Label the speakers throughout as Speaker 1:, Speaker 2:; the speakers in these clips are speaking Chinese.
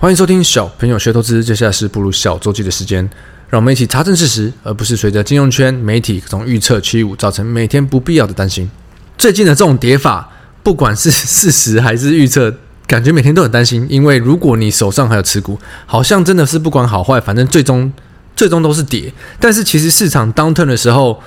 Speaker 1: 欢迎收听小朋友学投资，接下来是步入小周记的时间，让我们一起查证事实，而不是随着金融圈媒体各种预测起舞，造成每天不必要的担心。最近的这种跌法，不管是事实还是预测，感觉每天都很担心，因为如果你手上还有持股，好像真的是不管好坏，反正最终最终都是跌。但是其实市场 downturn 的时候，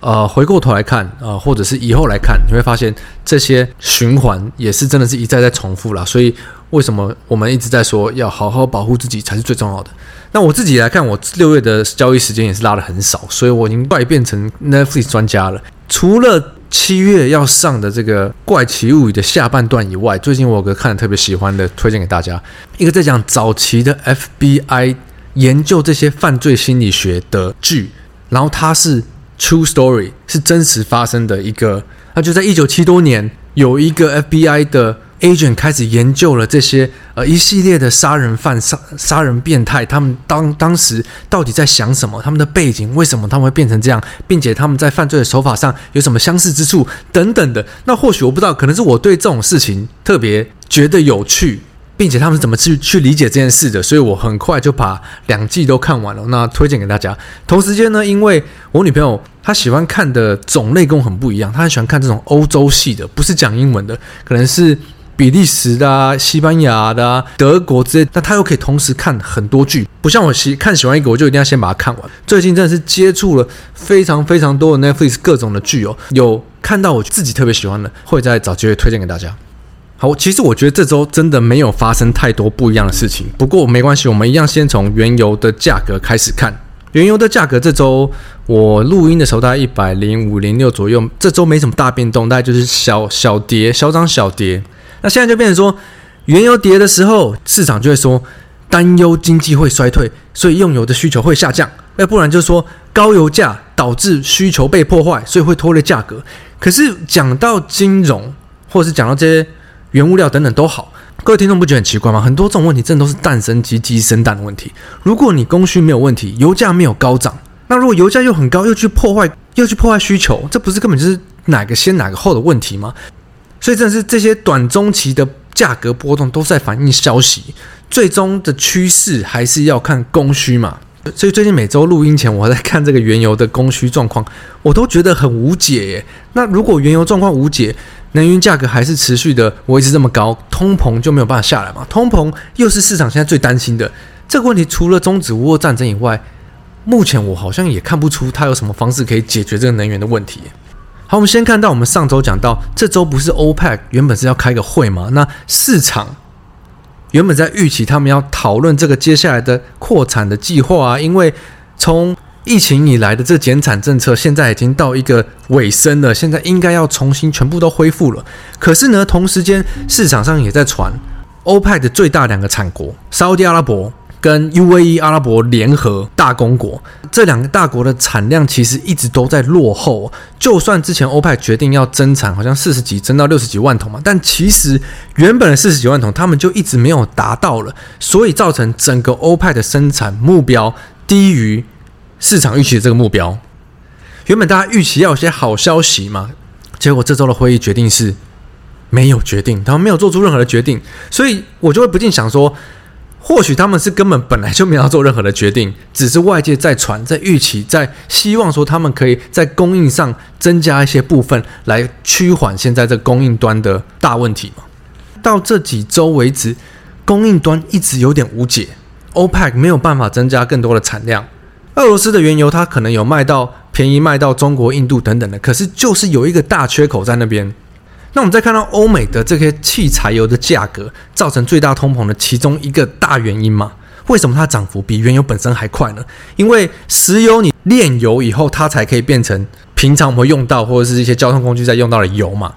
Speaker 1: 呃，回过头来看，呃，或者是以后来看，你会发现这些循环也是真的是一再再重复了，所以。为什么我们一直在说要好好保护自己才是最重要的？那我自己来看，我六月的交易时间也是拉的很少，所以我已经快变成 Netflix 专家了。除了七月要上的这个《怪奇物语》的下半段以外，最近我有个看的特别喜欢的，推荐给大家，一个在讲早期的 FBI 研究这些犯罪心理学的剧，然后它是 True Story，是真实发生的一个，那就在一九七多年有一个 FBI 的。Agent 开始研究了这些呃一系列的杀人犯、杀杀人变态，他们当当时到底在想什么？他们的背景为什么他们会变成这样？并且他们在犯罪的手法上有什么相似之处等等的。那或许我不知道，可能是我对这种事情特别觉得有趣。并且他们是怎么去去理解这件事的？所以我很快就把两季都看完了，那推荐给大家。同时间呢，因为我女朋友她喜欢看的种类跟我很不一样，她很喜欢看这种欧洲系的，不是讲英文的，可能是比利时的啊、西班牙的啊、德国之类。但他又可以同时看很多剧，不像我喜看喜欢一个，我就一定要先把它看完。最近真的是接触了非常非常多的 Netflix 各种的剧哦，有看到我自己特别喜欢的，会再找机会推荐给大家。好，其实我觉得这周真的没有发生太多不一样的事情。不过没关系，我们一样先从原油的价格开始看。原油的价格这周我录音的时候大概一百零五零六左右，这周没什么大变动，大概就是小小跌、小涨小跌。那现在就变成说，原油跌的时候，市场就会说担忧经济会衰退，所以用油的需求会下降；要不然就是说高油价导致需求被破坏，所以会拖累价格。可是讲到金融，或是讲到这些。原物料等等都好，各位听众不觉得很奇怪吗？很多这种问题真的都是蛋生鸡，鸡生蛋的问题。如果你供需没有问题，油价没有高涨，那如果油价又很高，又去破坏，又去破坏需求，这不是根本就是哪个先哪个后的问题吗？所以，真的是这些短中期的价格波动都在反映消息，最终的趋势还是要看供需嘛。所以最近每周录音前，我在看这个原油的供需状况，我都觉得很无解耶。那如果原油状况无解，能源价格还是持续的维持这么高，通膨就没有办法下来嘛？通膨又是市场现在最担心的这个问题。除了终止乌俄战争以外，目前我好像也看不出它有什么方式可以解决这个能源的问题。好，我们先看到我们上周讲到，这周不是 OPEC 原本是要开个会吗？那市场。原本在预期他们要讨论这个接下来的扩产的计划啊，因为从疫情以来的这减产政策现在已经到一个尾声了，现在应该要重新全部都恢复了。可是呢，同时间市场上也在传，欧派的最大两个产国沙乌地阿拉伯。跟 UAE 阿拉伯联合大公国这两个大国的产量其实一直都在落后。就算之前欧派决定要增产，好像四十几增到六十几万桶嘛，但其实原本的四十几万桶他们就一直没有达到了，所以造成整个欧派的生产目标低于市场预期的这个目标。原本大家预期要有些好消息嘛，结果这周的会议决定是没有决定，他们没有做出任何的决定，所以我就会不禁想说。或许他们是根本本来就没有做任何的决定，只是外界在传、在预期、在希望说他们可以在供应上增加一些部分，来趋缓现在这供应端的大问题嘛。到这几周为止，供应端一直有点无解，OPEC 没有办法增加更多的产量。俄罗斯的原油它可能有卖到便宜，卖到中国、印度等等的，可是就是有一个大缺口在那边。那我们再看到欧美的这些汽柴油的价格，造成最大通膨的其中一个大原因嘛？为什么它涨幅比原油本身还快呢？因为石油你炼油以后，它才可以变成平常我们会用到或者是一些交通工具在用到的油嘛。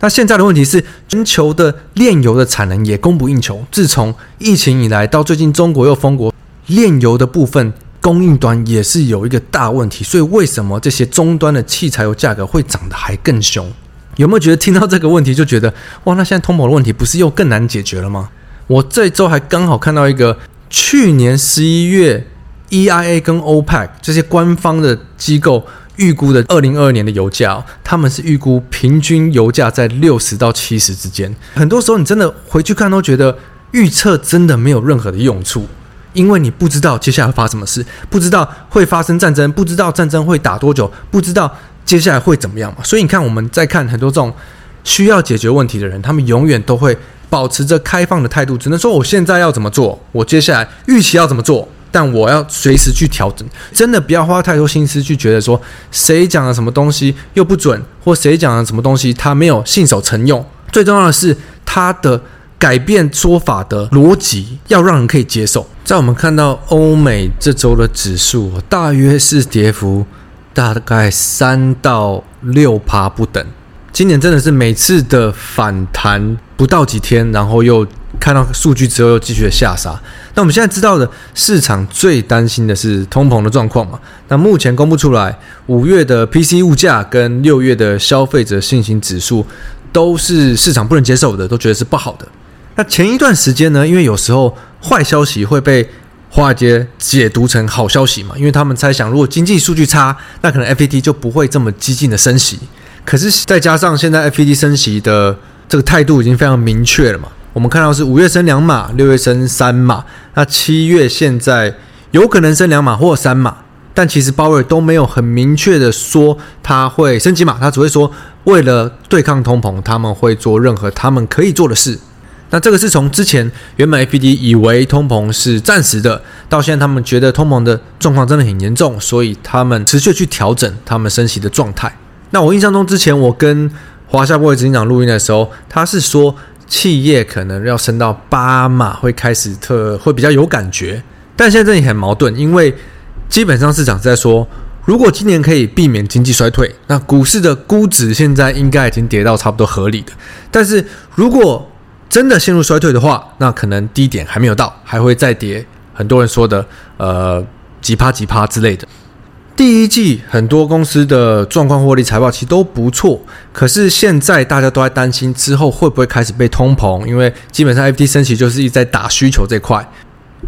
Speaker 1: 那现在的问题是，全球的炼油的产能也供不应求。自从疫情以来到最近中国又封国，炼油的部分供应端也是有一个大问题。所以为什么这些终端的汽柴油价格会涨得还更凶？有没有觉得听到这个问题就觉得哇，那现在通膨的问题不是又更难解决了吗？我这周还刚好看到一个去年十一月 EIA 跟 OPEC 这些官方的机构预估的二零二二年的油价，他们是预估平均油价在六十到七十之间。很多时候你真的回去看都觉得预测真的没有任何的用处，因为你不知道接下来会发什么事，不知道会发生战争，不知道战争会打多久，不知道接下来会怎么样嘛。所以你看，我们在看很多这种需要解决问题的人，他们永远都会保持着开放的态度，只能说我现在要怎么做，我接下来预期要怎么做。但我要随时去调整，真的不要花太多心思去觉得说谁讲了什么东西又不准，或谁讲了什么东西他没有信守承用。最重要的是他的改变说法的逻辑要让人可以接受。在我们看到欧美这周的指数，大约是跌幅大概三到六趴不等。今年真的是每次的反弹不到几天，然后又看到数据之后又继续的下杀。那我们现在知道的市场最担心的是通膨的状况嘛？那目前公布出来，五月的 PC 物价跟六月的消费者信心指数都是市场不能接受的，都觉得是不好的。那前一段时间呢，因为有时候坏消息会被华尔街解读成好消息嘛，因为他们猜想如果经济数据差，那可能 FED 就不会这么激进的升息。可是再加上现在 FED 升息的这个态度已经非常明确了嘛。我们看到是五月升两码，六月升三码，那七月现在有可能升两码或三码，但其实鲍威尔都没有很明确的说他会升级码，他只会说为了对抗通膨，他们会做任何他们可以做的事。那这个是从之前原本 FED 以为通膨是暂时的，到现在他们觉得通膨的状况真的很严重，所以他们持续去调整他们升息的状态。那我印象中之前我跟华夏布莱执行长录音的时候，他是说。企业可能要升到八码会开始特会比较有感觉，但现在这里很矛盾，因为基本上市场在说，如果今年可以避免经济衰退，那股市的估值现在应该已经跌到差不多合理的。但是如果真的陷入衰退的话，那可能低点还没有到，还会再跌。很多人说的呃几趴几趴之类的。第一季很多公司的状况、获利、财报其实都不错，可是现在大家都在担心之后会不会开始被通膨，因为基本上 FED 升息就是一直在打需求这块，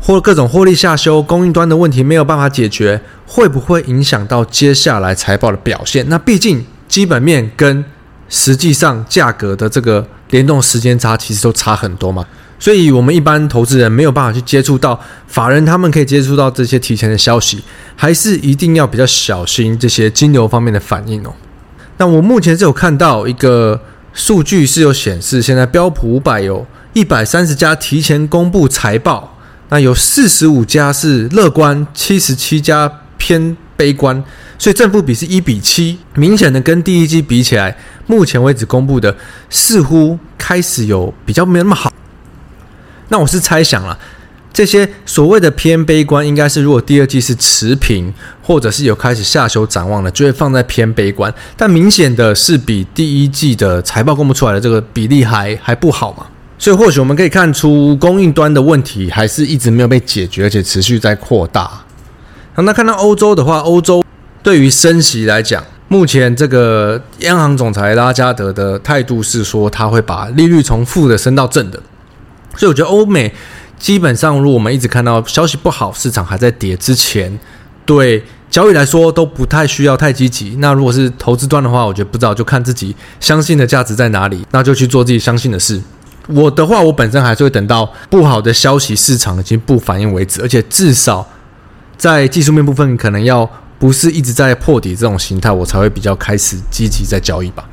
Speaker 1: 或各种获利下修、供应端的问题没有办法解决，会不会影响到接下来财报的表现？那毕竟基本面跟实际上价格的这个联动时间差其实都差很多嘛。所以，我们一般投资人没有办法去接触到法人，他们可以接触到这些提前的消息，还是一定要比较小心这些金流方面的反应哦。那我目前是有看到一个数据是有显示，现在标普五百有一百三十家提前公布财报，那有四十五家是乐观，七十七家偏悲观，所以正负比是一比七，明显的跟第一季比起来，目前为止公布的似乎开始有比较没那么好。那我是猜想了，这些所谓的偏悲观，应该是如果第二季是持平，或者是有开始下修展望的，就会放在偏悲观。但明显的是比第一季的财报公布出来的这个比例还还不好嘛，所以或许我们可以看出供应端的问题还是一直没有被解决，而且持续在扩大。好，那看到欧洲的话，欧洲对于升息来讲，目前这个央行总裁拉加德的态度是说，他会把利率从负的升到正的。所以我觉得欧美基本上，如果我们一直看到消息不好，市场还在跌之前，对交易来说都不太需要太积极。那如果是投资端的话，我觉得不知道，就看自己相信的价值在哪里，那就去做自己相信的事。我的话，我本身还是会等到不好的消息市场已经不反应为止，而且至少在技术面部分，可能要不是一直在破底这种形态，我才会比较开始积极在交易吧。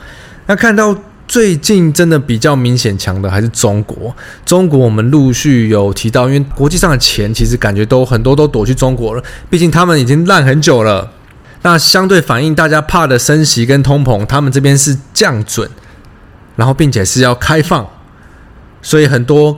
Speaker 1: 那看到。最近真的比较明显强的还是中国。中国我们陆续有提到，因为国际上的钱其实感觉都很多都躲去中国了，毕竟他们已经烂很久了。那相对反映大家怕的升息跟通膨，他们这边是降准，然后并且是要开放，所以很多。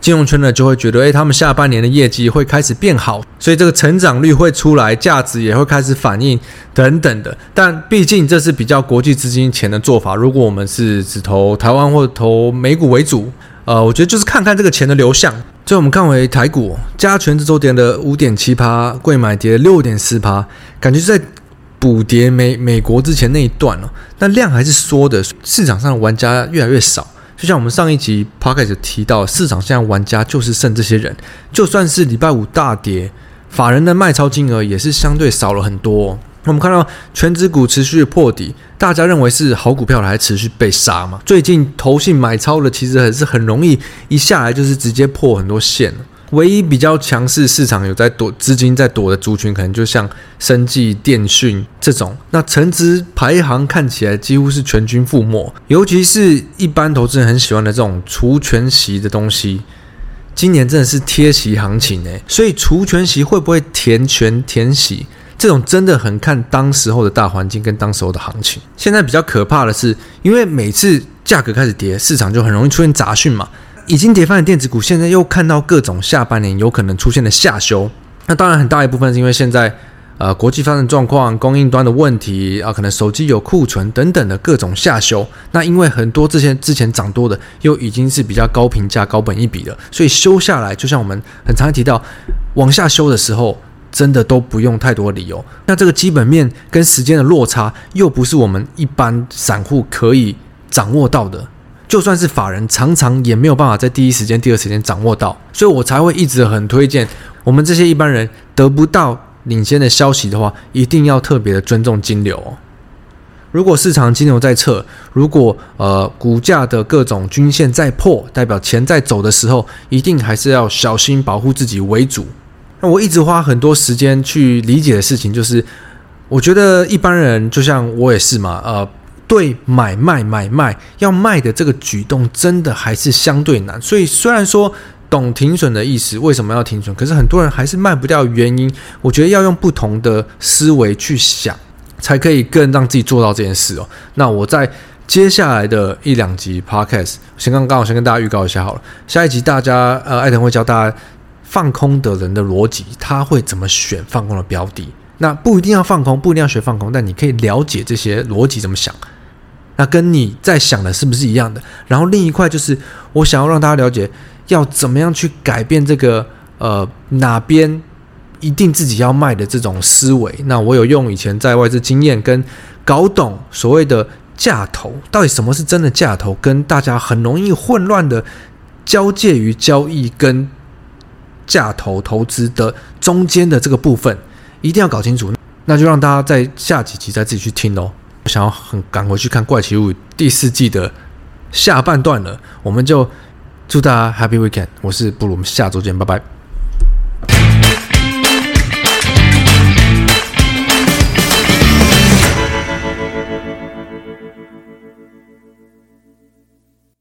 Speaker 1: 金融圈呢就会觉得，诶，他们下半年的业绩会开始变好，所以这个成长率会出来，价值也会开始反应等等的。但毕竟这是比较国际资金钱的做法。如果我们是只投台湾或投美股为主，呃，我觉得就是看看这个钱的流向。最后我们看回台股，加权这周跌了五点七趴，柜买跌六点四趴，感觉是在补跌美美国之前那一段了。但量还是缩的，市场上的玩家越来越少。就像我们上一集 p o c k e t 提到，市场现在玩家就是剩这些人，就算是礼拜五大跌，法人的卖超金额也是相对少了很多。我们看到全指股持续破底，大家认为是好股票还持续被杀嘛？最近投信买超的其实还是很容易一下来就是直接破很多线。唯一比较强势市场有在躲资金在躲的族群，可能就像生技、电讯这种。那成值排行看起来几乎是全军覆没，尤其是一般投资人很喜欢的这种除权息的东西，今年真的是贴息行情诶。所以除权息会不会填权填息，这种真的很看当时候的大环境跟当时候的行情。现在比较可怕的是，因为每次价格开始跌，市场就很容易出现杂讯嘛。已经跌翻的电子股，现在又看到各种下半年有可能出现的下修。那当然很大一部分是因为现在呃国际发展状况、供应端的问题啊，可能手机有库存等等的各种下修。那因为很多之前之前涨多的，又已经是比较高评价、高本一比了，所以修下来，就像我们很常提到，往下修的时候，真的都不用太多理由。那这个基本面跟时间的落差，又不是我们一般散户可以掌握到的。就算是法人，常常也没有办法在第一时间、第二时间掌握到，所以我才会一直很推荐我们这些一般人得不到领先的消息的话，一定要特别的尊重金流。如果市场金流在撤，如果呃股价的各种均线在破，代表钱在走的时候，一定还是要小心保护自己为主。那我一直花很多时间去理解的事情，就是我觉得一般人就像我也是嘛，呃。对买卖买卖要卖的这个举动，真的还是相对难。所以虽然说懂停损的意思，为什么要停损？可是很多人还是卖不掉。原因，我觉得要用不同的思维去想，才可以更让自己做到这件事哦。那我在接下来的一两集 Podcast，先刚刚好先跟大家预告一下好了。下一集大家呃，艾腾会教大家放空的人的逻辑，他会怎么选放空的标的。那不一定要放空，不一定要学放空，但你可以了解这些逻辑怎么想。那跟你在想的是不是一样的？然后另一块就是我想要让大家了解，要怎么样去改变这个呃哪边一定自己要卖的这种思维。那我有用以前在外资经验跟搞懂所谓的价投，到底什么是真的价投，跟大家很容易混乱的交界于交易跟价投投资的中间的这个部分，一定要搞清楚。那就让大家在下几集再自己去听哦。想要很赶回去看《怪奇物语》第四季的下半段了，我们就祝大家 Happy Weekend！我是布鲁，我们下周见，拜拜。